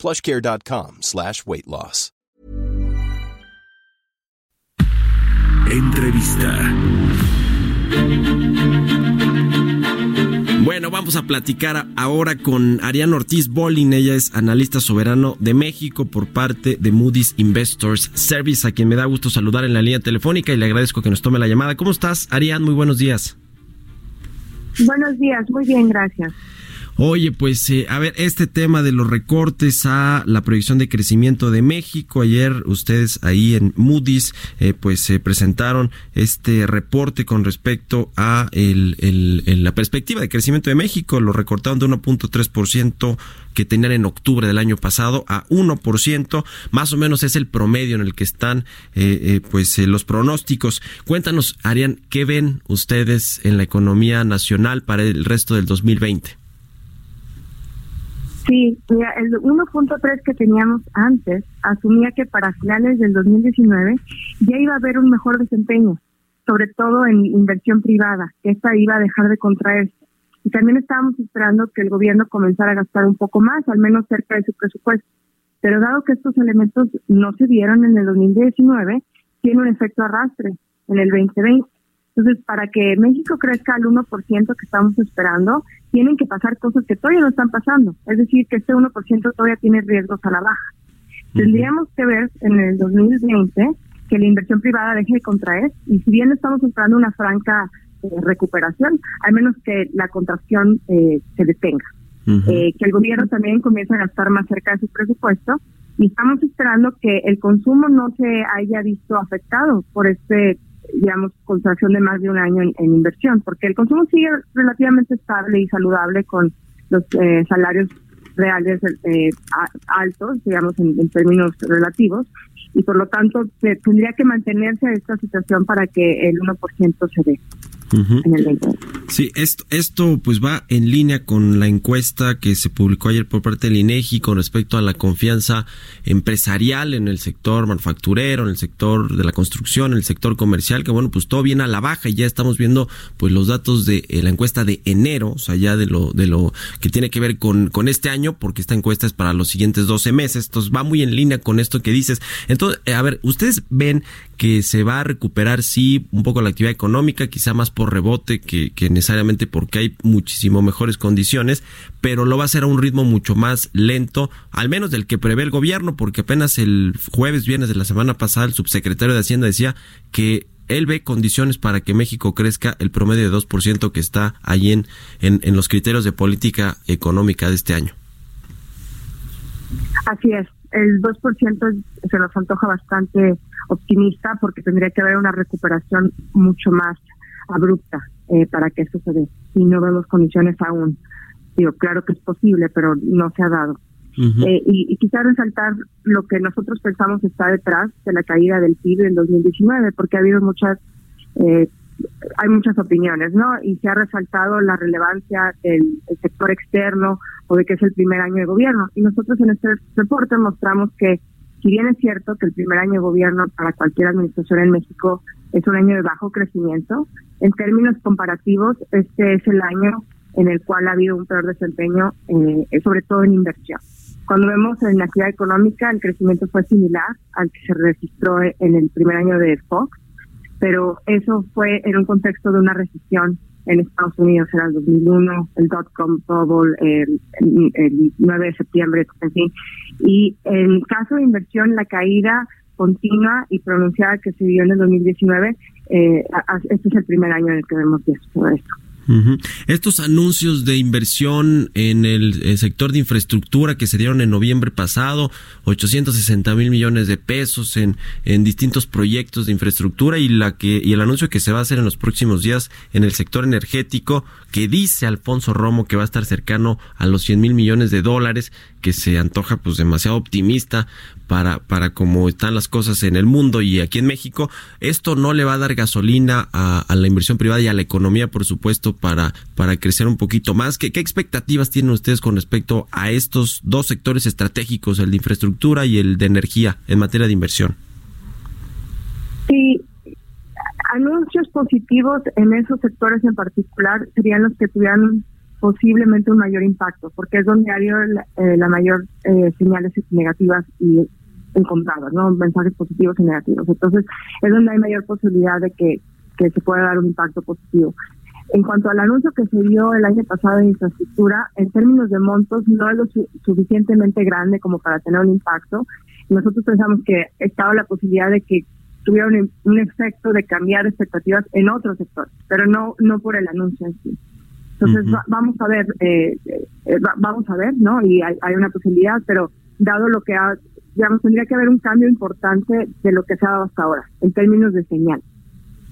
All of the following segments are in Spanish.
plushcare.com slash weight loss. Entrevista. Bueno, vamos a platicar ahora con Ariane Ortiz Bolin. Ella es analista soberano de México por parte de Moody's Investors Service, a quien me da gusto saludar en la línea telefónica y le agradezco que nos tome la llamada. ¿Cómo estás, Ariane? Muy buenos días. Buenos días, muy bien, gracias. Oye, pues eh, a ver, este tema de los recortes a la proyección de crecimiento de México, ayer ustedes ahí en Moody's eh, pues se presentaron este reporte con respecto a el, la perspectiva de crecimiento de México, lo recortaron de 1.3% que tenían en octubre del año pasado a 1%, más o menos es el promedio en el que están eh, pues los pronósticos. Cuéntanos, Arián, ¿qué ven ustedes en la economía nacional para el resto del 2020? Sí, mira, el 1.3 que teníamos antes asumía que para finales del 2019 ya iba a haber un mejor desempeño, sobre todo en inversión privada, que esta iba a dejar de contraerse. Y también estábamos esperando que el gobierno comenzara a gastar un poco más, al menos cerca de su presupuesto. Pero dado que estos elementos no se dieron en el 2019, tiene un efecto arrastre en el 2020. Entonces, para que México crezca al 1% que estamos esperando, tienen que pasar cosas que todavía no están pasando. Es decir, que este 1% todavía tiene riesgos a la baja. Tendríamos que ver en el 2020 que la inversión privada deje de contraer y si bien estamos esperando una franca eh, recuperación, al menos que la contracción eh, se detenga. Eh, que el gobierno también comience a gastar más cerca de su presupuesto y estamos esperando que el consumo no se haya visto afectado por este digamos, contracción de más de un año en, inversión, porque el consumo sigue relativamente estable y saludable con los eh, salarios reales eh, altos, digamos, en, términos relativos, y por lo tanto tendría que mantenerse esta situación para que el 1% se dé. Sí, esto, esto pues va en línea con la encuesta que se publicó ayer por parte del INEGI con respecto a la confianza empresarial en el sector manufacturero, en el sector de la construcción, en el sector comercial, que bueno, pues todo viene a la baja y ya estamos viendo pues los datos de eh, la encuesta de enero, o sea, ya de lo, de lo que tiene que ver con, con este año, porque esta encuesta es para los siguientes 12 meses, entonces va muy en línea con esto que dices. Entonces, eh, a ver, ustedes ven que se va a recuperar, sí, un poco la actividad económica, quizá más por rebote que, necesariamente porque hay muchísimo mejores condiciones, pero lo va a hacer a un ritmo mucho más lento, al menos del que prevé el gobierno, porque apenas el jueves, viernes de la semana pasada, el subsecretario de Hacienda decía que él ve condiciones para que México crezca el promedio de 2% que está ahí en, en, en los criterios de política económica de este año. Así es, el 2% se nos antoja bastante optimista porque tendría que haber una recuperación mucho más abrupta eh, para que eso se dé. Y no vemos condiciones aún. Digo, claro que es posible, pero no se ha dado. eh, y, y quizá resaltar lo que nosotros pensamos está detrás de la caída del PIB en 2019, porque ha habido muchas, eh, hay muchas opiniones, ¿no? Y se ha resaltado la relevancia del sector externo o de que es el primer año de gobierno. Y nosotros en este reporte mostramos que si bien es cierto que el primer año de gobierno para cualquier administración en México es un año de bajo crecimiento, en términos comparativos, este es el año en el cual ha habido un peor desempeño, eh, sobre todo en inversión. Cuando vemos en la actividad económica, el crecimiento fue similar al que se registró en el primer año de Fox, pero eso fue en un contexto de una recesión en Estados Unidos, era el 2001, el dot-com bubble, el, el 9 de septiembre, en fin. Y en caso de inversión, la caída continua y pronunciada que se dio en el 2019, eh, este es el primer año en el que vemos todo esto. Estos anuncios de inversión en el, sector de infraestructura que se dieron en noviembre pasado, 860 mil millones de pesos en, en distintos proyectos de infraestructura y la que y el anuncio que se va a hacer en los próximos días en el sector energético, que dice Alfonso Romo que va a estar cercano a los 100 mil millones de dólares, que se antoja pues demasiado optimista para, para cómo están las cosas en el mundo y aquí en México. Esto no le va a dar gasolina a, la inversión privada y a la economía, por supuesto, para, para crecer un poquito más. ¿Qué, ¿Qué expectativas tienen ustedes con respecto a estos dos sectores estratégicos, el de infraestructura y el de energía, en materia de inversión? Sí, anuncios positivos en esos sectores en particular serían los que tuvieran posiblemente un mayor impacto, porque es donde hay la, eh, la mayor eh, señales negativas y encontradas, ¿no? Mensajes positivos y negativos. Entonces, es donde hay mayor posibilidad de que, que se pueda dar un impacto positivo. En cuanto al anuncio que se dio el año pasado de infraestructura, en términos de montos, no es lo suficientemente grande como para tener un impacto. Nosotros pensamos que estaba la posibilidad de que tuviera un, un efecto de cambiar expectativas en otros sectores, pero no, no por el anuncio en sí. Entonces, vamos a ver, eh, eh, vamos a ver, ¿no? Y hay, hay, una posibilidad, pero dado lo que ha, digamos, tendría que haber un cambio importante de lo que se ha dado hasta ahora, en términos de señal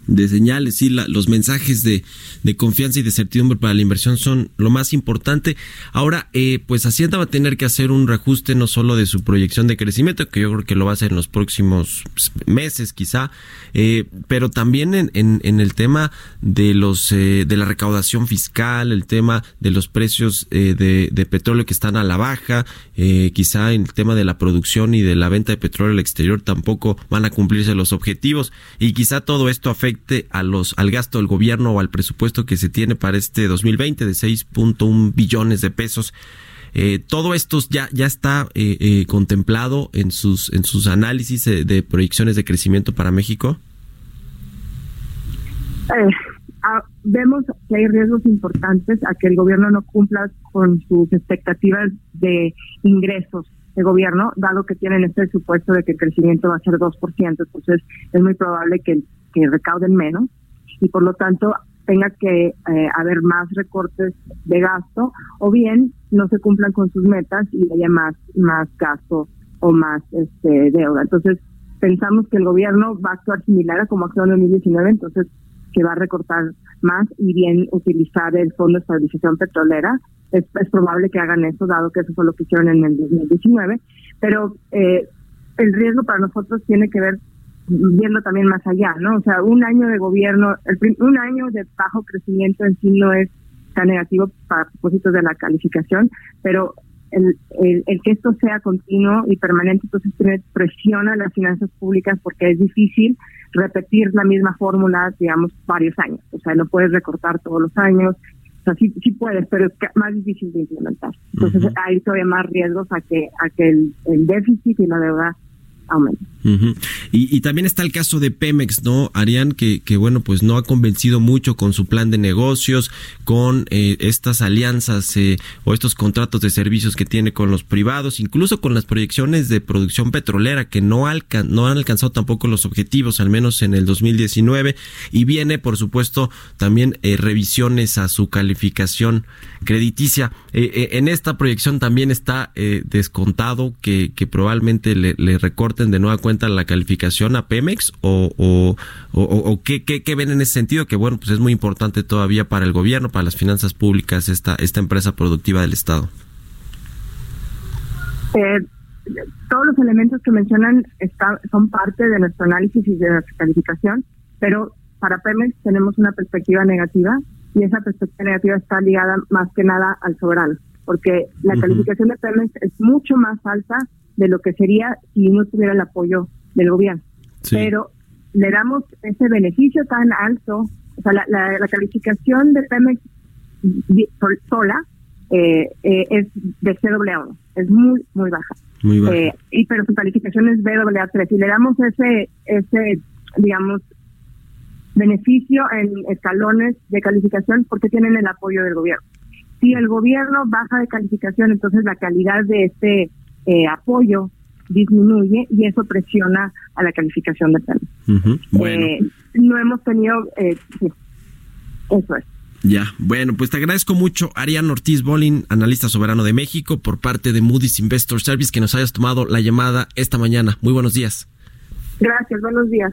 de señales, sí, los mensajes de, de, confianza y de certidumbre para la inversión son lo más importante. Ahora, eh, pues Hacienda va a tener que hacer un reajuste no solo de su proyección de crecimiento, que yo creo que lo va a hacer en los próximos meses quizá, eh, pero también en, en, el tema de los eh, de la recaudación fiscal, el tema de los precios de, de, petróleo que están a la baja, quizá en el tema de la producción y de la venta de petróleo al exterior tampoco van a cumplirse los objetivos y quizá todo esto afecta a los al gasto del gobierno o al presupuesto que se tiene para este 2020 de 6.1 billones de pesos. Eh, todo esto ya, ya está eh, eh, contemplado en sus, en sus análisis de proyecciones de crecimiento para México. Ah, vemos que hay riesgos importantes a que el gobierno no cumpla con sus expectativas de ingresos de gobierno, dado que tienen este supuesto de que el crecimiento va a ser 2%, entonces es muy probable que que recauden menos y por lo tanto tenga que eh, haber más recortes de gasto o bien no se cumplan con sus metas y haya más más gasto o más este deuda. Entonces, pensamos que el gobierno va a actuar similar a como actuó en 2019, entonces que va a recortar más y bien utilizar el Fondo de Estabilización Petrolera. Es, es probable que hagan eso, dado que eso fue lo que hicieron en el 2019, pero eh, el riesgo para nosotros tiene que ver viendo también más allá, ¿no? O sea, un año de gobierno, el, un año de bajo crecimiento en sí no es tan negativo para propósitos de la calificación, pero el, el, que esto sea continuo y permanente, entonces presiona las finanzas públicas porque es difícil repetir la misma fórmula, digamos, varios años. O sea, no puedes recortar todos los años. O sea, sí, sí puedes, pero es más difícil de implementar. Entonces, hay todavía más riesgos a que, a que el, el déficit y la deuda y, también está el caso de Pemex, ¿no, Arián? Que, bueno, pues no ha convencido mucho con su plan de negocios, con eh, estas alianzas eh, o estos contratos de servicios que tiene con los privados, incluso con las proyecciones de producción petrolera que no, alcan no han alcanzado tampoco los objetivos, al menos en el 2019. Y viene, por supuesto, también eh, revisiones a su calificación crediticia. en esta proyección también está descontado que, probablemente le, le recorten de nueva cuenta la calificación a Pemex o, o, o, qué, qué, ven en ese sentido? Que bueno, pues es muy importante todavía para el gobierno, para las finanzas públicas, esta, esta empresa productiva del Estado. Eh, todos los elementos que mencionan está, son parte de nuestro análisis y de nuestra calificación, pero para Pemex tenemos una perspectiva negativa y esa perspectiva negativa está ligada más que nada al soberano, porque la calificación de Pemex es mucho más alta de lo que sería si no tuviera el apoyo del gobierno. Pero le damos ese beneficio tan alto, o sea, la, calificación de Pemex sola eh, eh, es de CAA, es muy, muy baja. Muy baja. Eh, y pero su calificación es BAA3 y le damos ese, ese, digamos, beneficio en escalones de calificación porque tienen el apoyo del gobierno. Si el gobierno baja de calificación, entonces la calidad de este eh, apoyo disminuye y eso presiona a la calificación de PEM. bueno. Eh, no hemos tenido, eh, eso es. Ya, bueno, pues te agradezco mucho, Arián Ortiz Bolin, analista soberano de México, por parte de Moody's Investor Service, que nos hayas tomado la llamada esta mañana. Muy buenos días. Gracias, buenos días.